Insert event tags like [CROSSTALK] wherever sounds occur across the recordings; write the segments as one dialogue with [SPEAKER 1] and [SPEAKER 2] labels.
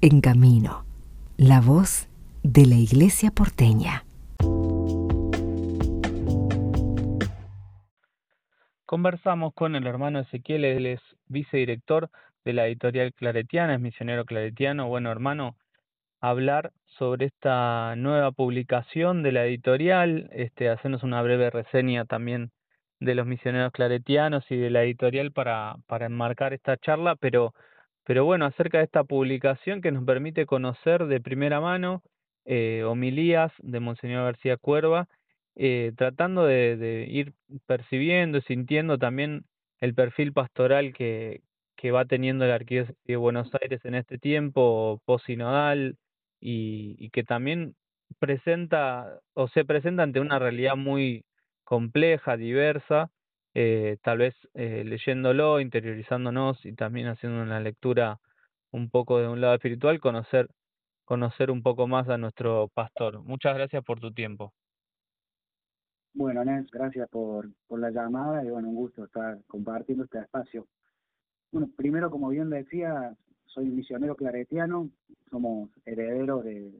[SPEAKER 1] En Camino, la voz de la Iglesia porteña.
[SPEAKER 2] Conversamos con el hermano Ezequiel, él es vicedirector de la editorial claretiana, es misionero claretiano. Bueno, hermano, hablar sobre esta nueva publicación de la editorial, este, hacernos una breve reseña también de los misioneros claretianos y de la editorial para, para enmarcar esta charla, pero, pero bueno, acerca de esta publicación que nos permite conocer de primera mano eh, homilías de Monseñor García Cuerva, eh, tratando de, ir percibiendo, sintiendo también el perfil pastoral que, va teniendo la Arquidiócesis de Buenos Aires en este tiempo posinodal y, y que también presenta o se presenta ante una realidad muy compleja, diversa, eh, tal vez eh, leyéndolo, interiorizándonos y también haciendo una lectura un poco de un lado espiritual, conocer, conocer un poco más a nuestro pastor. Muchas gracias por tu tiempo.
[SPEAKER 3] Bueno, Nes, gracias por, por la llamada y bueno, un gusto estar compartiendo este espacio. Bueno, primero, como bien decía, soy misionero claretiano, somos herederos de,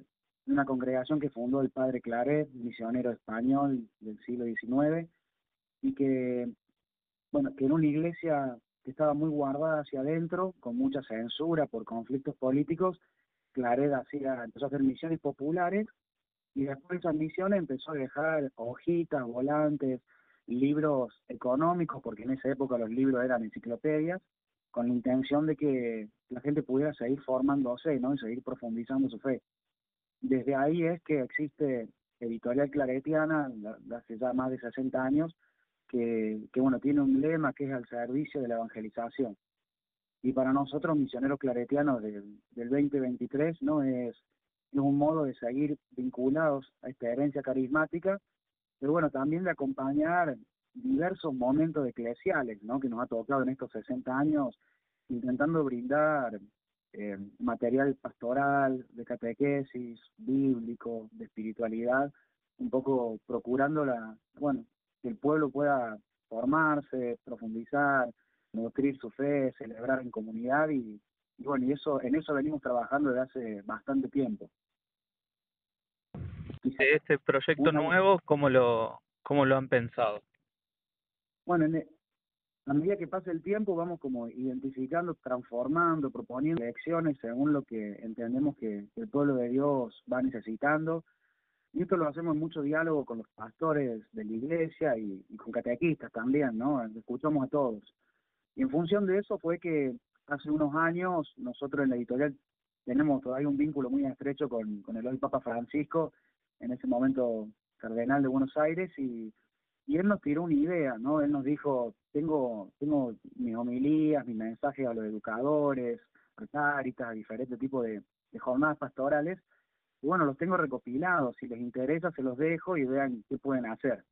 [SPEAKER 3] una congregación que fundó el padre Claret, misionero español del siglo XIX, y que, bueno, que en una iglesia que estaba muy guardada hacia adentro, con mucha censura por conflictos políticos, Claret hacía, empezó a hacer misiones populares, y después de esas misiones empezó a dejar hojitas, volantes, libros económicos, porque en esa época los libros eran enciclopedias, con la intención de que la gente pudiera seguir formándose, ¿no? Y seguir profundizando su fe desde ahí es que existe Editorial Claretiana, hace ya más de 60 años, que, que bueno, tiene un lema que es al servicio de la evangelización. Y para nosotros, misioneros claretianos del, del 2023, ¿no? Es, es un modo de seguir vinculados a esta herencia carismática, pero bueno, también de acompañar diversos momentos eclesiales, ¿no? Que nos ha tocado en estos 60 años, intentando brindar eh, material pastoral, de catequesis, bíblico, de espiritualidad, un poco procurando la, bueno, que el pueblo pueda formarse, profundizar, nutrir su fe, celebrar en comunidad y, bueno, y eso, en eso venimos trabajando desde hace bastante tiempo.
[SPEAKER 2] De este proyecto nuevo, ¿cómo lo, cómo lo han pensado?
[SPEAKER 3] Bueno, en, e, a medida que pasa el tiempo vamos como identificando, transformando, proponiendo lecciones según lo que entendemos que el pueblo de Dios va necesitando. Y esto lo hacemos en mucho diálogo con los pastores de la iglesia y, con catequistas también, ¿no? Escuchamos a todos. Y en función de eso fue que hace unos años nosotros en la editorial tenemos todavía un vínculo muy estrecho con, con el hoy Papa Francisco, en ese momento cardenal de Buenos Aires, y y él nos tiró una idea, ¿no? Él nos dijo, tengo, tengo mis homilías, mis mensajes a los educadores, a diferentes tipos de, jornadas pastorales, y bueno, los tengo recopilados, si les interesa se los dejo y vean qué pueden hacer.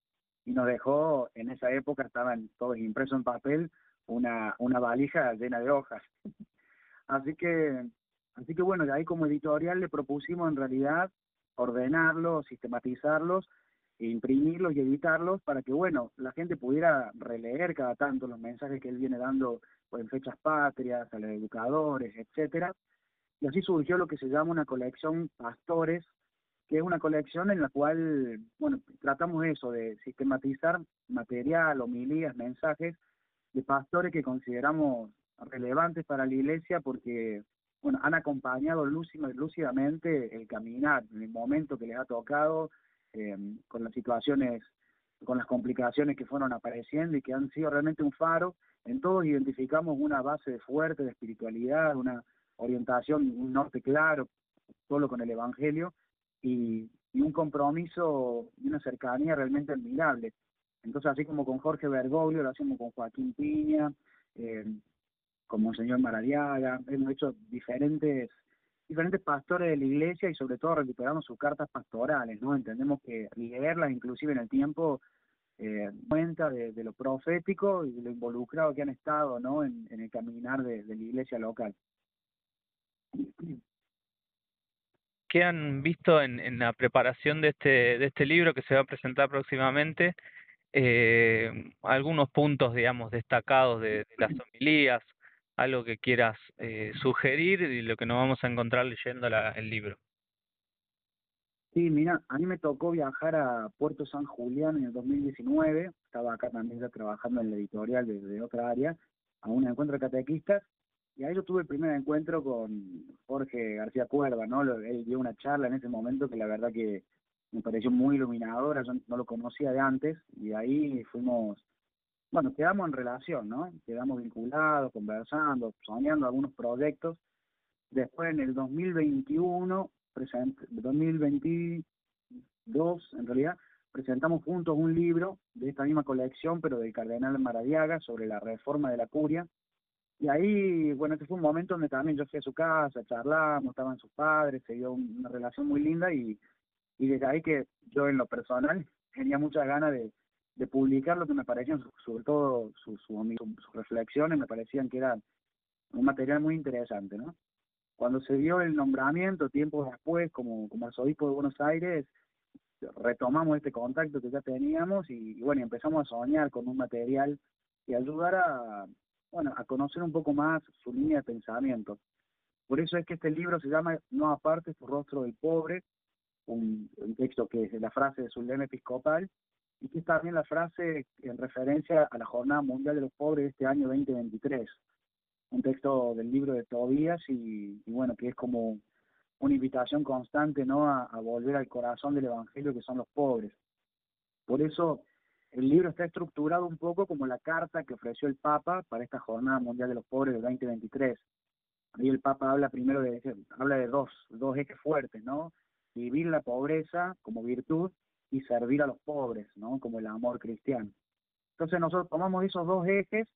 [SPEAKER 3] Y nos dejó, en esa época estaban todos impresos en papel, una, una valija llena de hojas. [LAUGHS] así que, así que bueno, de ahí como editorial le propusimos en realidad ordenarlos, sistematizarlos imprimirlos y editarlos para que, bueno, la gente pudiera releer cada tanto los mensajes que él viene dando en fechas patrias, a los educadores, etcétera. Y así surgió lo que se llama una colección Pastores, que es una colección en la cual, bueno, tratamos eso, de sistematizar material, homilías, mensajes de pastores que consideramos relevantes para la iglesia porque, bueno, han acompañado lúcidamente el caminar, en el momento que les ha tocado, eh, con las situaciones, con las complicaciones que fueron apareciendo y que han sido realmente un faro. En todos identificamos una base fuerte de espiritualidad, una orientación, un norte claro, solo con el Evangelio, y, un compromiso y una cercanía realmente admirable. Entonces, así como con Jorge Bergoglio, lo hacemos con Joaquín Piña, eh, con Monseñor Maradiaga, hemos hecho diferentes diferentes pastores de la iglesia y sobre todo recuperamos sus cartas pastorales, ¿no? Entendemos que leerlas inclusive en el tiempo eh, cuenta de, lo profético y de lo involucrado que han estado, ¿no? En, el caminar de, la iglesia local.
[SPEAKER 2] ¿Qué han visto en, en, la preparación de este, de este libro que se va a presentar próximamente? Eh, algunos puntos, digamos, destacados de, las homilías algo que quieras eh, sugerir y lo que nos vamos a encontrar leyendo el libro.
[SPEAKER 3] Sí, mira, a mí me tocó viajar a Puerto San Julián en el 2019, estaba acá también ya trabajando en la editorial desde otra área, a un encuentro de catequistas, y ahí yo tuve el primer encuentro con Jorge García Cuerva, ¿no? Él dio una charla en ese momento que la verdad que me pareció muy iluminadora, yo no lo conocía de antes, y ahí fuimos, bueno, quedamos en relación, ¿no? Quedamos vinculados, conversando, soñando algunos proyectos. Después en el 2021 2022 en realidad, presentamos juntos un libro de esta misma colección, pero del cardenal Maradiaga, sobre la reforma de la curia. Y ahí, bueno, este fue un momento donde también yo fui a su casa, charlamos, estaban sus padres, se dio una relación muy linda y, y desde ahí que yo en lo personal tenía muchas ganas de, de publicar lo que me parecían, sobre todo sus, sus reflexiones, me parecían que era un material muy interesante, ¿no? Cuando se dio el nombramiento, tiempo después, como, como arzobispo de Buenos Aires, retomamos este contacto que ya teníamos y, bueno, empezamos a soñar con un material y ayudar a, bueno, a conocer un poco más su línea de pensamiento. Por eso es que este libro se llama No aparte tu rostro del pobre, un, texto que es la frase de su lema episcopal, y que es también la frase en referencia a la Jornada Mundial de los Pobres de este año 2023 un texto del libro de Tobías y, bueno, que es como una invitación constante ¿no? A, volver al corazón del Evangelio que son los pobres. Por eso el libro está estructurado un poco como la carta que ofreció el Papa para esta Jornada Mundial de los Pobres del 2023. Ahí el Papa habla primero de, habla de dos, dos ejes fuertes, ¿no? Vivir la pobreza como virtud y servir a los pobres, ¿no? Como el amor cristiano. Entonces nosotros tomamos esos dos ejes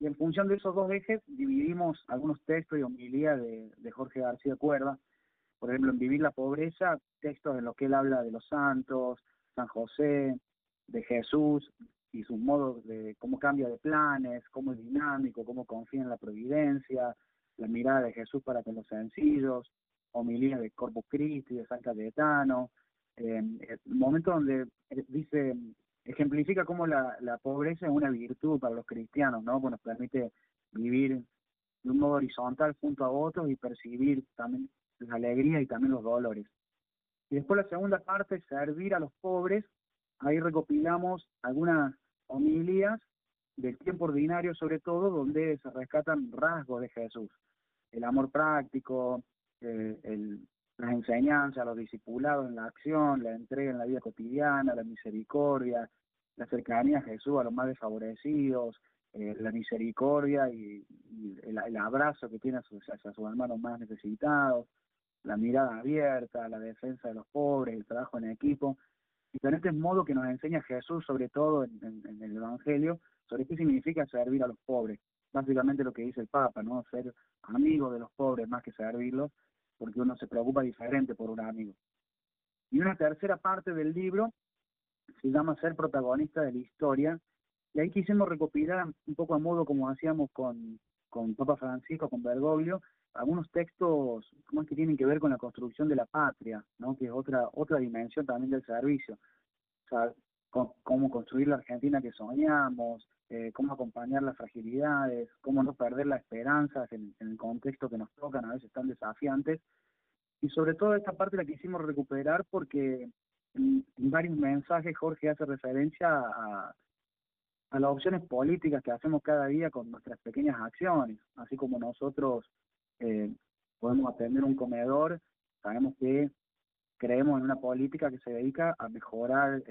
[SPEAKER 3] y en función de esos dos ejes dividimos algunos textos y homilías de, de Jorge García Cuerda. Por ejemplo, en Vivir la Pobreza, textos en los que él habla de los santos, San José, de Jesús y sus modos de cómo cambia de planes, cómo es dinámico, cómo confía en la providencia, la mirada de Jesús para con los sencillos, homilía de Corpus Christi, de San Cayetano, eh, el momento donde dice ejemplifica cómo la, la pobreza es una virtud para los cristianos, ¿no? Pues nos permite vivir de un modo horizontal junto a otros y percibir también la alegría y también los dolores. Y después la segunda parte, servir a los pobres, ahí recopilamos algunas homilías del tiempo ordinario sobre todo, donde se rescatan rasgos de Jesús, el amor práctico, eh, las enseñanzas, los discipulados en la acción, la entrega en la vida cotidiana, la misericordia, la cercanía a Jesús, a los más desfavorecidos, eh, la misericordia y, el, abrazo que tiene a sus, hermanos más necesitados, la mirada abierta, la defensa de los pobres, el trabajo en equipo. Diferentes modos que nos enseña Jesús, sobre todo en, en el Evangelio, sobre qué significa servir a los pobres. Básicamente lo que dice el Papa, ¿no? Ser amigo de los pobres más que servirlos, porque uno se preocupa diferente por un amigo. Y una tercera parte del libro se llama Ser protagonista de la historia, y ahí quisimos recopilar un poco a modo como hacíamos con, con Papa Francisco, con Bergoglio, algunos textos como que tienen que ver con la construcción de la patria, ¿no? que es otra otra dimensión también del servicio. O sea, cómo construir la Argentina que soñamos, eh, cómo acompañar las fragilidades, cómo no perder la esperanza en, el contexto que nos tocan, a veces tan desafiantes. Y sobre todo esta parte la quisimos recuperar porque en, varios mensajes Jorge hace referencia a, a las opciones políticas que hacemos cada día con nuestras pequeñas acciones, así como nosotros eh, podemos atender un comedor, sabemos que creemos en una política que se dedica a mejorar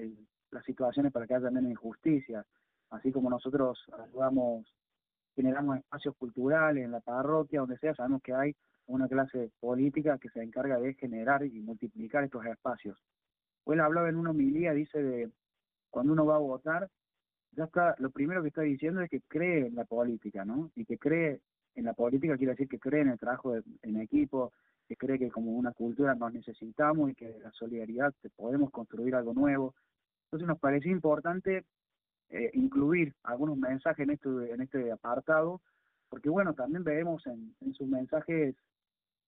[SPEAKER 3] las situaciones para que haya menos injusticias así como nosotros ayudamos, generamos espacios culturales en la parroquia, donde sea, sabemos que hay una clase política que se encarga de generar y multiplicar estos espacios. Él hablaba en una homilía, dice de cuando uno va a votar, ya está, lo primero que está diciendo es que cree en la política, ¿no? Y que cree en la política quiere decir que cree en el trabajo en equipo, que cree que como una cultura nos necesitamos y que la solidaridad podemos construir algo nuevo. Entonces nos pareció importante eh, incluir algunos mensajes en este, en este apartado, porque bueno, también vemos en, en sus mensajes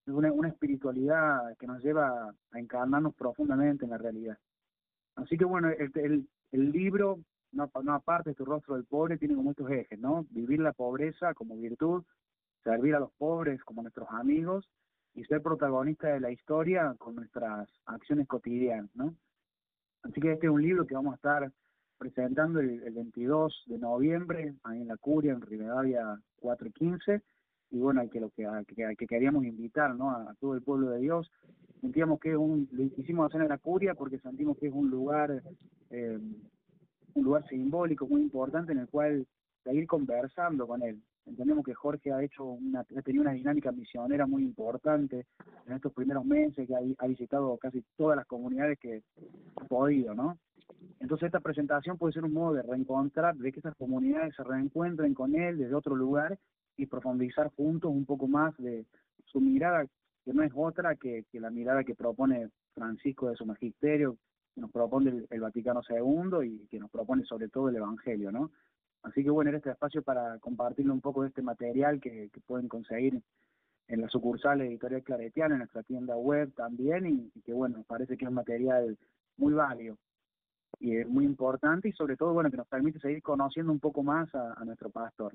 [SPEAKER 3] una, una espiritualidad que nos lleva a encarnarnos profundamente en la realidad. Así que bueno, el, el, el libro, no, no aparte de tu rostro del pobre, tiene como estos ejes, ¿no? Vivir la pobreza como virtud, servir a los pobres como nuestros amigos y ser protagonistas de la historia con nuestras acciones cotidianas, ¿no? Así que este es un libro que vamos a estar presentando el, 22 de noviembre ahí en la Curia, en Rivadavia 4 y 15, y bueno, hay que lo que, que, queríamos invitar ¿no? A, todo el pueblo de Dios. Sentíamos que un, lo hicimos hacer en la Curia porque sentimos que es un lugar, eh, un lugar simbólico muy importante en el cual seguir conversando con él. Entendemos que Jorge ha hecho una, ha tenido una dinámica misionera muy importante en estos primeros meses, que ha, visitado casi todas las comunidades que ha podido, ¿no? Entonces esta presentación puede ser un modo de reencontrar, de que esas comunidades se reencuentren con él desde otro lugar y profundizar juntos un poco más de su mirada, que no es otra que, que la mirada que propone Francisco de su magisterio, que nos propone el Vaticano II y que nos propone sobre todo el Evangelio, ¿no? Así que bueno, era este espacio para compartirle un poco de este material que, pueden conseguir en la sucursal editorial Claretiana, en nuestra tienda web también, y, que bueno, parece que es un material muy válido y es muy importante y sobre todo bueno que nos permite seguir conociendo un poco más a, nuestro pastor.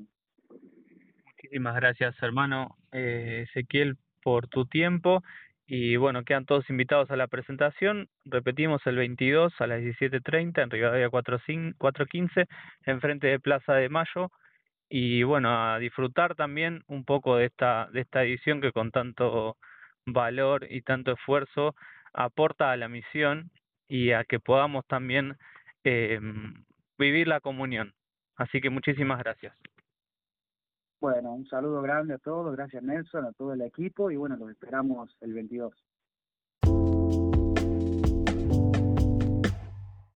[SPEAKER 2] Muchísimas gracias hermano eh, Ezequiel por tu tiempo y bueno, quedan todos invitados a la presentación. Repetimos el 22 a las 17.30 en Rivadavia 415, enfrente de Plaza de Mayo. Y bueno, a disfrutar también un poco de esta, de esta edición que con tanto valor y tanto esfuerzo aporta a la misión y a que podamos también eh, vivir la comunión. Así que muchísimas gracias.
[SPEAKER 3] Bueno, un saludo grande a todos, gracias Nelson, a todo el equipo y bueno, los esperamos el 22.